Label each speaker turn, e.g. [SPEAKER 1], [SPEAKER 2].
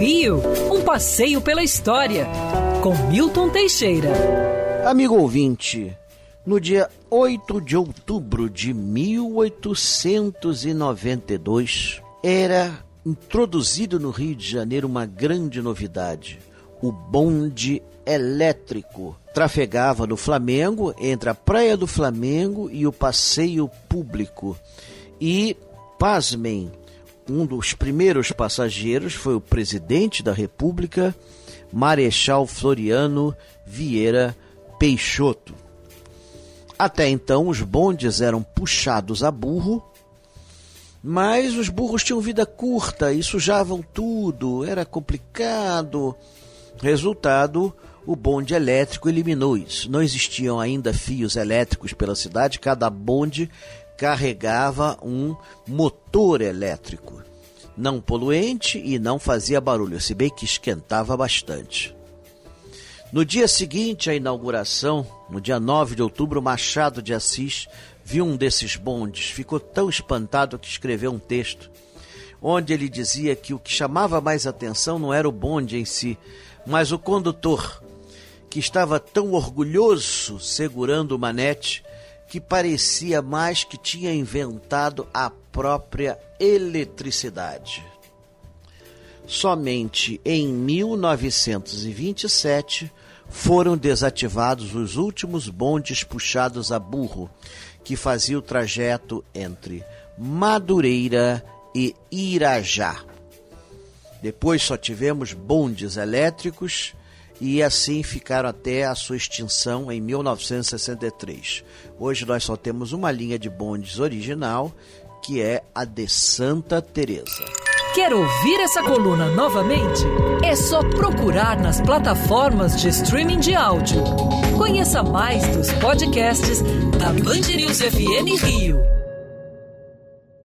[SPEAKER 1] Rio, um passeio pela história, com Milton Teixeira.
[SPEAKER 2] Amigo ouvinte, no dia 8 de outubro de 1892, era introduzido no Rio de Janeiro uma grande novidade: o bonde elétrico. Trafegava no Flamengo, entre a Praia do Flamengo e o Passeio Público. E, pasmem, um dos primeiros passageiros foi o presidente da República, Marechal Floriano Vieira Peixoto. Até então, os bondes eram puxados a burro, mas os burros tinham vida curta e sujavam tudo, era complicado. Resultado, o bonde elétrico eliminou isso. Não existiam ainda fios elétricos pela cidade, cada bonde carregava um motor elétrico. Não poluente e não fazia barulho, se bem que esquentava bastante. No dia seguinte à inauguração, no dia 9 de outubro, Machado de Assis viu um desses bondes, ficou tão espantado que escreveu um texto, onde ele dizia que o que chamava mais atenção não era o bonde em si, mas o condutor, que estava tão orgulhoso segurando o manete que parecia mais que tinha inventado a própria eletricidade. Somente em 1927 foram desativados os últimos bondes puxados a burro, que fazia o trajeto entre Madureira e Irajá. Depois só tivemos bondes elétricos e assim ficaram até a sua extinção em 1963. Hoje nós só temos uma linha de bondes original, que é a de Santa Teresa.
[SPEAKER 1] Quer ouvir essa coluna novamente? É só procurar nas plataformas de streaming de áudio. Conheça mais dos podcasts da Band News FM Rio.